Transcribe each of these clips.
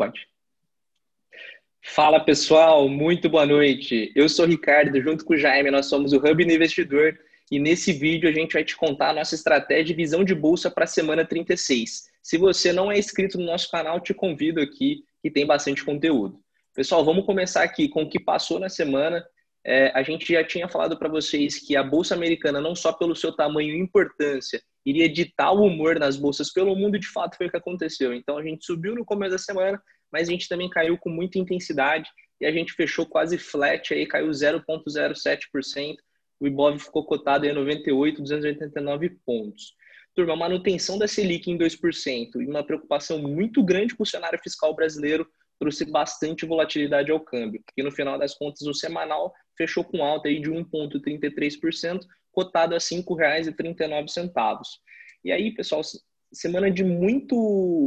Pode. Fala pessoal, muito boa noite. Eu sou o Ricardo, junto com o Jaime, nós somos o Hub Investidor e nesse vídeo a gente vai te contar a nossa estratégia de visão de bolsa para a semana 36. Se você não é inscrito no nosso canal, te convido aqui que tem bastante conteúdo. Pessoal, vamos começar aqui com o que passou na semana. É, a gente já tinha falado para vocês que a Bolsa Americana, não só pelo seu tamanho e importância, iria ditar o humor nas bolsas pelo mundo, de fato foi o que aconteceu. Então a gente subiu no começo da semana, mas a gente também caiu com muita intensidade e a gente fechou quase flat aí, caiu 0,07%. O Ibov ficou cotado em 98,289 pontos. Turma, manutenção da Selic em 2% e uma preocupação muito grande com o cenário fiscal brasileiro trouxe bastante volatilidade ao câmbio, porque no final das contas o semanal fechou com alta aí de 1,33%, cotado a R$ 5,39. E aí, pessoal, semana de muito,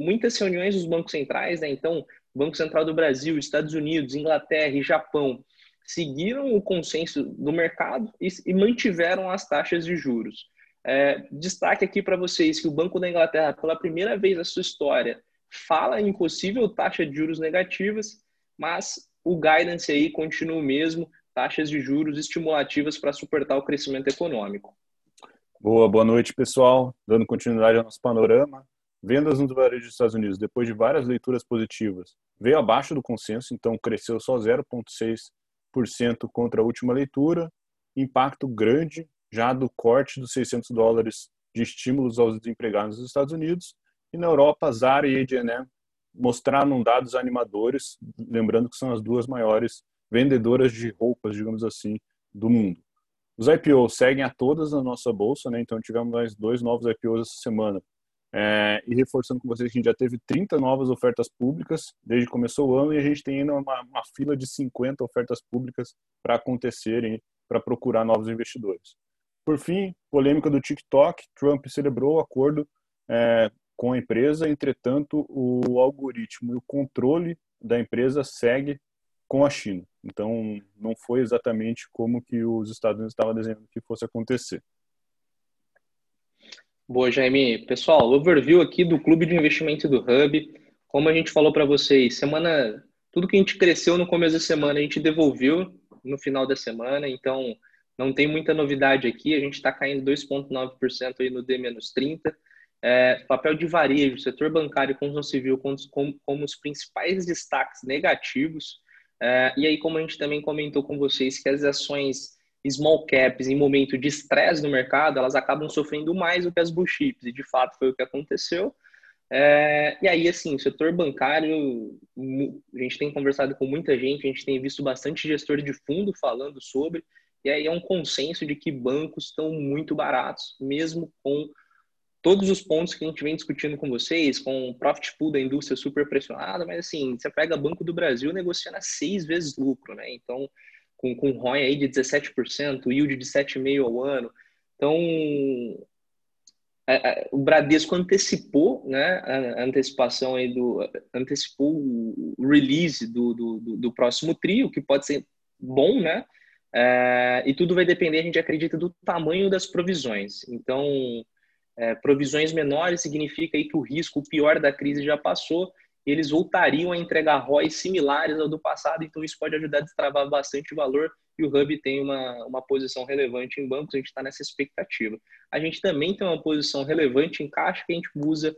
muitas reuniões dos bancos centrais, né? Então, Banco Central do Brasil, Estados Unidos, Inglaterra e Japão seguiram o consenso do mercado e, e mantiveram as taxas de juros. É, destaque aqui para vocês que o Banco da Inglaterra, pela primeira vez na sua história, fala em possível taxa de juros negativas, mas o guidance aí continua o mesmo, taxas de juros estimulativas para suportar o crescimento econômico. Boa, boa noite, pessoal. Dando continuidade ao nosso panorama. Vendas no varejo dos Estados Unidos, depois de várias leituras positivas, veio abaixo do consenso, então cresceu só 0,6% contra a última leitura. Impacto grande já do corte dos 600 dólares de estímulos aos desempregados nos Estados Unidos e na Europa, Zara e H&M mostraram dados animadores, lembrando que são as duas maiores vendedoras de roupas, digamos assim, do mundo. Os IPOs seguem a todas na nossa bolsa, né? então tivemos mais dois novos IPOs essa semana. É, e reforçando com vocês que a gente já teve 30 novas ofertas públicas desde que começou o ano e a gente tem ainda uma, uma fila de 50 ofertas públicas para acontecerem, para procurar novos investidores. Por fim, polêmica do TikTok, Trump celebrou o acordo é, com a empresa, entretanto, o algoritmo e o controle da empresa segue com a China. Então, não foi exatamente como que os Estados Unidos estavam desenhando que fosse acontecer. Boa, Jaime. Pessoal, overview aqui do Clube de Investimento do Hub. Como a gente falou para vocês, semana, tudo que a gente cresceu no começo da semana, a gente devolveu no final da semana, então não tem muita novidade aqui. A gente está caindo 2,9% aí no D-30 é, papel de varejo, setor bancário e construção civil como, como, como os principais destaques negativos. É, e aí, como a gente também comentou com vocês, que as ações small caps em momento de estresse no mercado, elas acabam sofrendo mais do que as blue chips, e de fato foi o que aconteceu. É, e aí, assim, o setor bancário, a gente tem conversado com muita gente, a gente tem visto bastante gestor de fundo falando sobre, e aí é um consenso de que bancos estão muito baratos, mesmo com todos os pontos que a gente vem discutindo com vocês, com o profit pool da indústria super pressionada, mas assim, você pega Banco do Brasil negociando a seis vezes lucro, né? Então, com, com ROI aí de 17%, yield de 7,5% ao ano. Então, a, a, o Bradesco antecipou, né, a, antecipação aí do, antecipou o release do, do, do próximo trio, que pode ser bom, né? É, e tudo vai depender, a gente acredita, do tamanho das provisões. Então, é, provisões menores significa aí que o risco, o pior da crise já passou, e eles voltariam a entregar ROIs similares ao do passado, então isso pode ajudar a destravar bastante valor e o Hub tem uma, uma posição relevante em bancos, a gente está nessa expectativa. A gente também tem uma posição relevante em caixa que a gente usa,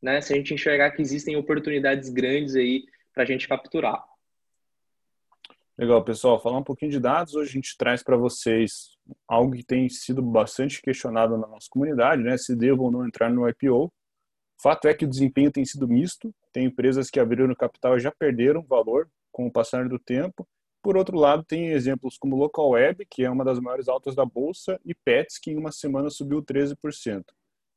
né, se a gente enxergar que existem oportunidades grandes aí para a gente capturar. Legal, pessoal. Falar um pouquinho de dados, hoje a gente traz para vocês algo que tem sido bastante questionado na nossa comunidade, né? Se devo ou não entrar no IPO. Fato é que o desempenho tem sido misto. Tem empresas que abriram capital e já perderam valor com o passar do tempo. Por outro lado, tem exemplos como Local Web, que é uma das maiores altas da bolsa, e Pets, que em uma semana subiu 13%.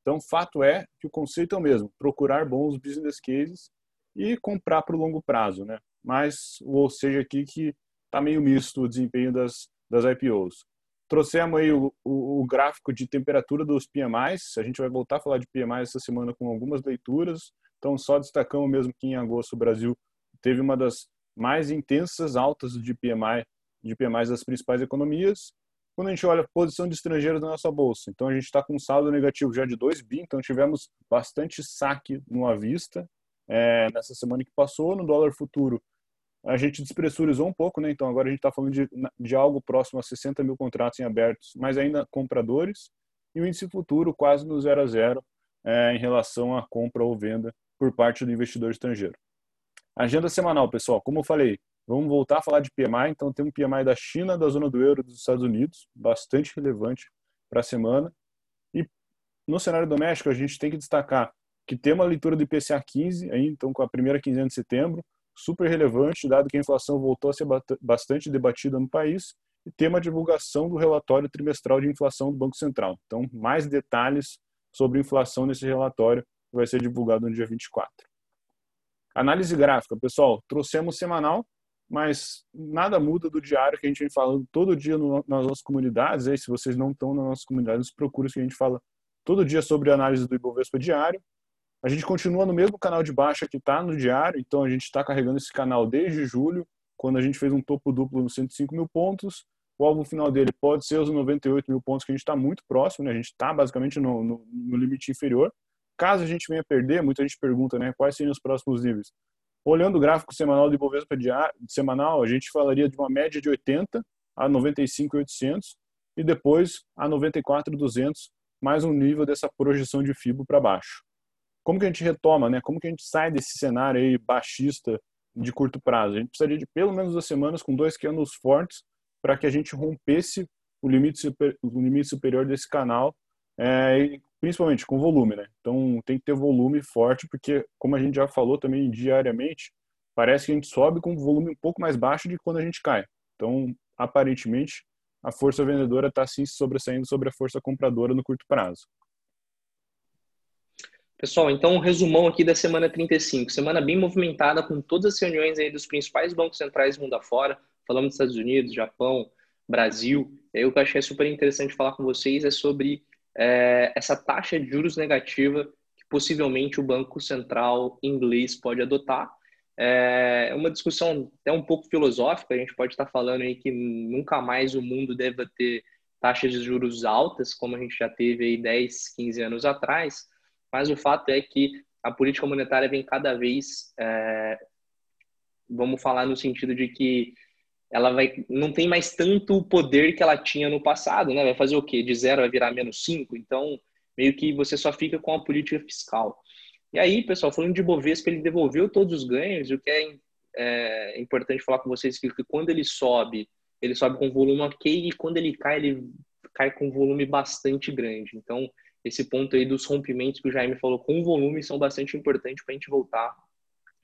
Então, fato é que o conceito é o mesmo: procurar bons business cases e comprar para o longo prazo, né? Mas, ou seja, aqui que está meio misto o desempenho das, das IPOs. Trouxemos aí o, o, o, gráfico de temperatura dos PMIs. A gente vai voltar a falar de PMI essa semana com algumas leituras. Então, só destacamos mesmo que em agosto o Brasil teve uma das mais intensas altas de PMI, de PMIs das principais economias. Quando a gente olha a posição de estrangeiros na nossa bolsa, então a gente está com um saldo negativo já de 2 bi, então tivemos bastante saque no à vista. é, nessa semana que passou. No dólar futuro, a gente despressurizou um pouco, né? Então agora a gente está falando de, de algo próximo a 60 mil contratos em abertos, mas ainda compradores. E o índice futuro quase no zero a zero é, em relação à compra ou venda por parte do investidor estrangeiro. Agenda semanal, pessoal. Como eu falei, vamos voltar a falar de PMI. Então, tem um PMI da China, da zona do euro dos Estados Unidos, bastante relevante para a semana. E no cenário doméstico, a gente tem que destacar que tem uma leitura do IPCA 15, aí, então com a primeira quinzena de setembro, super relevante, dado que a inflação voltou a ser bastante debatida no país, e tem uma divulgação do relatório trimestral de inflação do Banco Central. Então, mais detalhes sobre inflação nesse relatório vai ser divulgado no dia 24. Análise gráfica, pessoal, trouxemos semanal, mas nada muda do diário que a gente vem falando todo dia no, nas nossas comunidades. Aí, se vocês não estão nas nossas comunidades, procure que a gente fala todo dia sobre análise do Ibovespa diário. A gente continua no mesmo canal de baixa que está no diário, então a gente está carregando esse canal desde julho, quando a gente fez um topo duplo nos 105 mil pontos. O alvo final dele pode ser os 98 mil pontos, que a gente está muito próximo, né? a gente está basicamente no, no, no limite inferior. Caso a gente venha perder, muita gente pergunta, né, quais seriam os próximos níveis? Olhando o gráfico semanal do Ibovespa diário, semanal, a gente falaria de uma média de 80 a 95,800 e depois a 94,200, mais um nível dessa projeção de FIBO para baixo. Como que a gente retoma, né? Como que a gente sai desse cenário aí baixista de curto prazo? A gente precisaria de pelo menos duas semanas com dois candles fortes para que a gente rompesse o limite, super, o limite superior desse canal é, e principalmente com volume, né? Então tem que ter volume forte, porque como a gente já falou também diariamente, parece que a gente sobe com um volume um pouco mais baixo de quando a gente cai. Então, aparentemente, a força vendedora está sim sobressaindo sobre a força compradora no curto prazo. Pessoal, então um resumão aqui da semana 35. Semana bem movimentada com todas as reuniões aí dos principais bancos centrais do mundo afora. Falamos dos Estados Unidos, Japão, Brasil. E aí o que eu achei super interessante falar com vocês é sobre é, essa taxa de juros negativa que possivelmente o Banco Central inglês pode adotar. É uma discussão até um pouco filosófica, a gente pode estar falando aí que nunca mais o mundo deve ter taxas de juros altas, como a gente já teve aí 10, 15 anos atrás, mas o fato é que a política monetária vem cada vez, é, vamos falar no sentido de que ela vai não tem mais tanto o poder que ela tinha no passado, né? Vai fazer o quê? De zero vai virar menos cinco, então meio que você só fica com a política fiscal. E aí, pessoal, falando de Bovespa, ele devolveu todos os ganhos, o que é, é importante falar com vocês que, que quando ele sobe, ele sobe com volume ok, e quando ele cai, ele cai com volume bastante grande. Então, esse ponto aí dos rompimentos que o Jaime falou com volume são bastante importantes para a gente voltar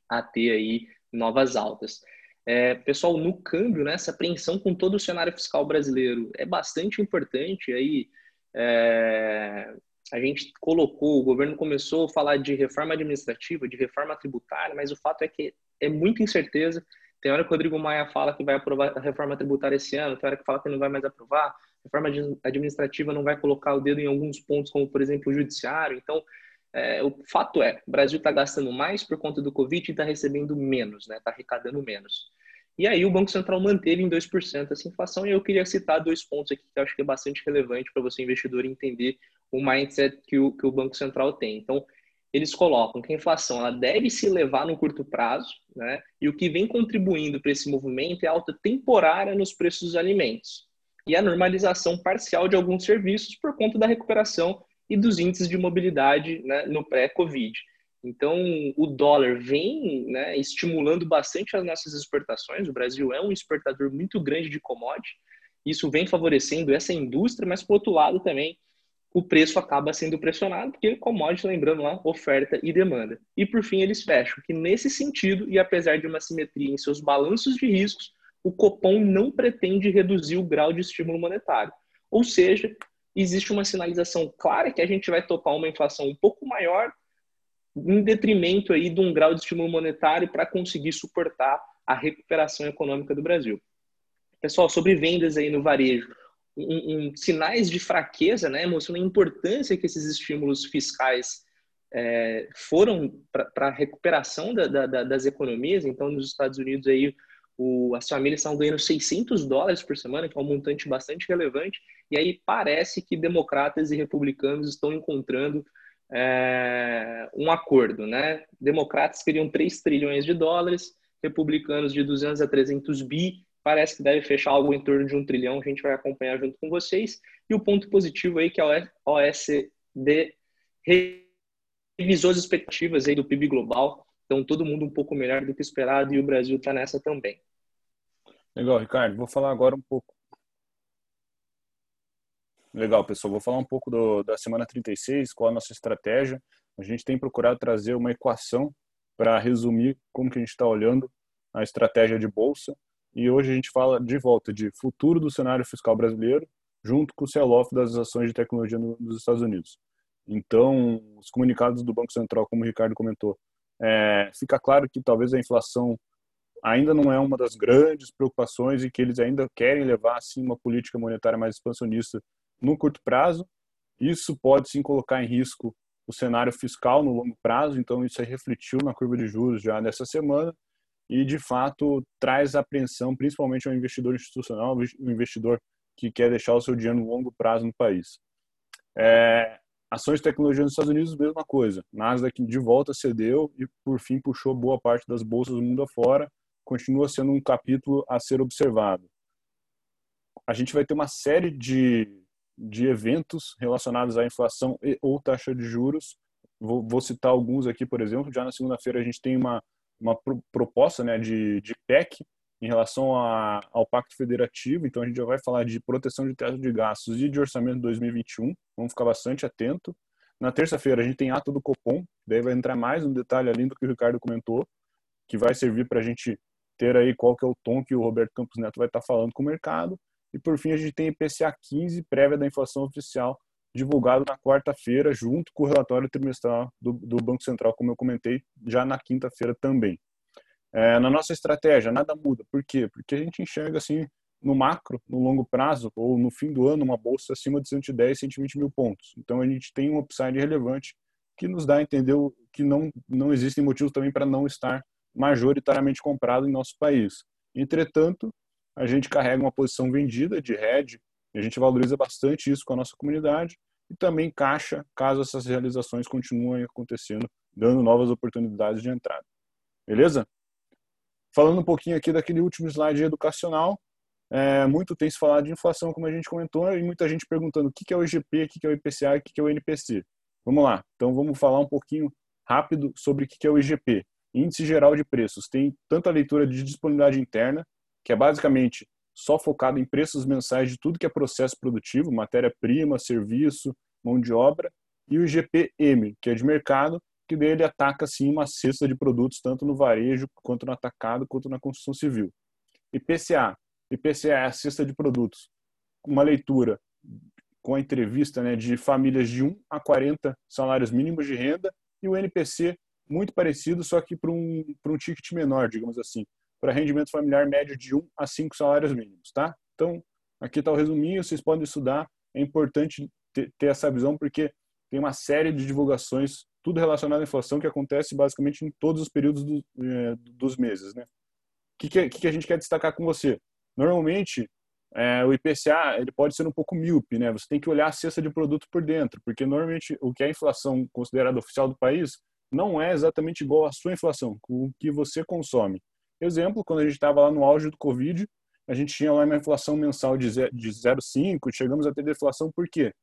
a ter aí novas altas. É, pessoal, no câmbio, né, essa apreensão com todo o cenário fiscal brasileiro é bastante importante. Aí, é, a gente colocou, o governo começou a falar de reforma administrativa, de reforma tributária, mas o fato é que é muita incerteza. Tem hora que o Rodrigo Maia fala que vai aprovar a reforma tributária esse ano, tem hora que fala que não vai mais aprovar. Reforma administrativa não vai colocar o dedo em alguns pontos, como, por exemplo, o judiciário. Então, é, o fato é, o Brasil está gastando mais por conta do Covid e está recebendo menos, está né? Tá arrecadando menos. E aí o Banco Central manteve em 2% essa inflação, e eu queria citar dois pontos aqui que eu acho que é bastante relevante para você, investidor, entender o mindset que o, que o Banco Central tem. Então, eles colocam que a inflação ela deve se levar no curto prazo, né? e o que vem contribuindo para esse movimento é a alta temporária nos preços dos alimentos e a normalização parcial de alguns serviços por conta da recuperação e dos índices de mobilidade né, no pré-Covid. Então, o dólar vem né, estimulando bastante as nossas exportações. O Brasil é um exportador muito grande de commodity. Isso vem favorecendo essa indústria, mas, por outro lado, também o preço acaba sendo pressionado, porque commodity, lembrando lá, oferta e demanda. E, por fim, eles fecham que, nesse sentido, e apesar de uma simetria em seus balanços de riscos, o Copom não pretende reduzir o grau de estímulo monetário. Ou seja, existe uma sinalização clara que a gente vai tocar uma inflação um pouco maior, em detrimento aí de um grau de estímulo monetário para conseguir suportar a recuperação econômica do Brasil. Pessoal, sobre vendas aí no varejo, um, um, sinais de fraqueza, né, mostrando a importância que esses estímulos fiscais é, foram para a recuperação da, da, das economias. Então, nos Estados Unidos aí o, as famílias estão ganhando 600 dólares por semana, que é um montante bastante relevante, e aí parece que democratas e republicanos estão encontrando é, um acordo, né? Democratas queriam 3 trilhões de dólares, republicanos de 200 a 300 bi, parece que deve fechar algo em torno de um trilhão, a gente vai acompanhar junto com vocês. E o ponto positivo aí que a OECD revisou as expectativas aí do PIB global, então todo mundo um pouco melhor do que esperado e o Brasil está nessa também. Legal, Ricardo. Vou falar agora um pouco. Legal, pessoal. Vou falar um pouco do, da semana 36, qual a nossa estratégia. A gente tem procurado trazer uma equação para resumir como que a gente está olhando a estratégia de bolsa. E hoje a gente fala de volta de futuro do cenário fiscal brasileiro, junto com o sell-off das ações de tecnologia nos Estados Unidos. Então, os comunicados do Banco Central, como o Ricardo comentou, é, fica claro que talvez a inflação ainda não é uma das grandes preocupações e que eles ainda querem levar assim uma política monetária mais expansionista no curto prazo. Isso pode sim colocar em risco o cenário fiscal no longo prazo, então isso refletiu na curva de juros já nessa semana e de fato traz apreensão principalmente ao investidor institucional, o investidor que quer deixar o seu dinheiro no longo prazo no país. É, ações de tecnologia nos Estados Unidos, mesma coisa. Nasdaq de volta cedeu e por fim puxou boa parte das bolsas do mundo afora, continua sendo um capítulo a ser observado. A gente vai ter uma série de, de eventos relacionados à inflação e ou taxa de juros. Vou, vou citar alguns aqui, por exemplo. Já na segunda-feira a gente tem uma, uma proposta né, de, de PEC em relação a, ao Pacto Federativo. Então a gente já vai falar de proteção de teto de gastos e de orçamento 2021. Vamos ficar bastante atento. Na terça-feira a gente tem ato do Copom, daí vai entrar mais um detalhe além do que o Ricardo comentou, que vai servir para a gente ter aí qual que é o tom que o Roberto Campos Neto vai estar falando com o mercado. E por fim, a gente tem IPCA 15, prévia da inflação oficial, divulgado na quarta-feira, junto com o relatório trimestral do, do, Banco Central, como eu comentei, já na quinta-feira também. É, na nossa estratégia, nada muda. Por quê? Porque a gente enxerga assim, no macro, no longo prazo, ou no fim do ano, uma bolsa acima de 110, 120 mil pontos. Então a gente tem um upside relevante que nos dá a entender que não, não existem motivos também para não estar majoritariamente comprado em nosso país. Entretanto, a gente carrega uma posição vendida de hedge, e a gente valoriza bastante isso com a nossa comunidade e também caixa caso essas realizações continuem acontecendo, dando novas oportunidades de entrada. Beleza? Falando um pouquinho aqui daquele último slide educacional, é, muito tem se falado de inflação, como a gente comentou, e muita gente perguntando o que é o IGP, o que é o IPCA o que é o NPC. Vamos lá, então vamos falar um pouquinho rápido sobre o que é o IGP. Índice Geral de Preços. Tem tanto a leitura de disponibilidade interna, que é basicamente só focado em preços mensais de tudo que é processo produtivo, matéria-prima, serviço, mão de obra, e o IGPM, que é de mercado, que dele ataca sim uma cesta de produtos tanto no varejo quanto no atacado quanto na construção civil. IPCA, IPCA é a cesta de produtos, uma leitura com a entrevista né, de famílias de 1 a 40 salários mínimos de renda e o NPC muito parecido, só que para um, um ticket menor, digamos assim, para rendimento familiar médio de 1 a 5 salários mínimos, tá? Então, aqui está o resuminho, vocês podem estudar, é importante ter, essa visão, porque tem uma série de divulgações, tudo relacionado à inflação, que acontece basicamente em todos os períodos do, é, dos meses, né? O que, que, a gente quer destacar com você? Normalmente, é, o IPCA ele pode ser um pouco míope, né? Você tem que olhar a cesta de produto por dentro, porque normalmente o que é a inflação considerada oficial do país não é exatamente igual à sua inflação, com o que você consome. Exemplo, quando a gente estava lá no auge do Covid, a gente tinha lá uma inflação mensal de 0,5, chegamos a ter deflação por quê?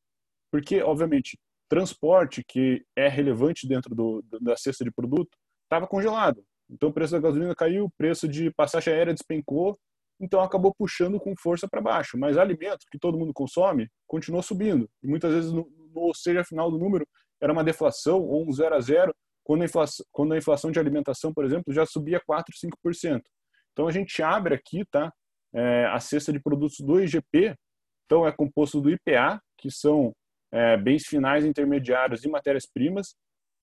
Porque, obviamente, transporte, que é relevante dentro do, da cesta de produto, estava congelado. Então o preço da gasolina caiu, o preço de passagem aérea despencou, então acabou puxando com força para baixo. Mas alimento, que todo mundo consome, continuou subindo. E muitas vezes, no, no seja final do número, era uma deflação ou um zero a zero, quando a inflação, quando a inflação de alimentação, por exemplo, já subia 4, 5%. Então a gente abre aqui, tá? É, a cesta de produtos do IGP, então é composto do IPA, que são é, bens finais intermediários e matérias-primas,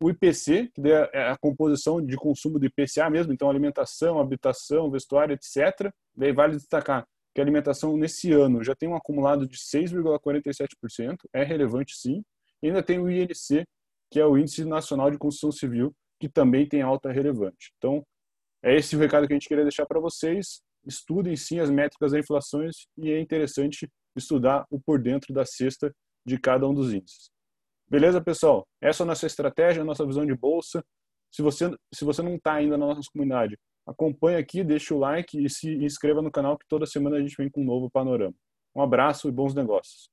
o IPC, que é a composição de consumo do IPCA mesmo, então alimentação, habitação, vestuário, etc. Daí vale destacar que a alimentação nesse ano já tem um acumulado de 6,47%, é relevante sim. E ainda tem o INC, que é o Índice Nacional de Construção Civil, que também tem alta relevante. Então, é esse o recado que a gente queria deixar para vocês. Estudem sim as métricas da inflação e é interessante estudar o por dentro da cesta de cada um dos índices. Beleza, pessoal? Essa é a nossa estratégia, a nossa visão de bolsa. Se você, se você não está ainda na nossa comunidade, acompanhe aqui, deixe o like e se inscreva no canal que toda semana a gente vem com um novo panorama. Um abraço e bons negócios.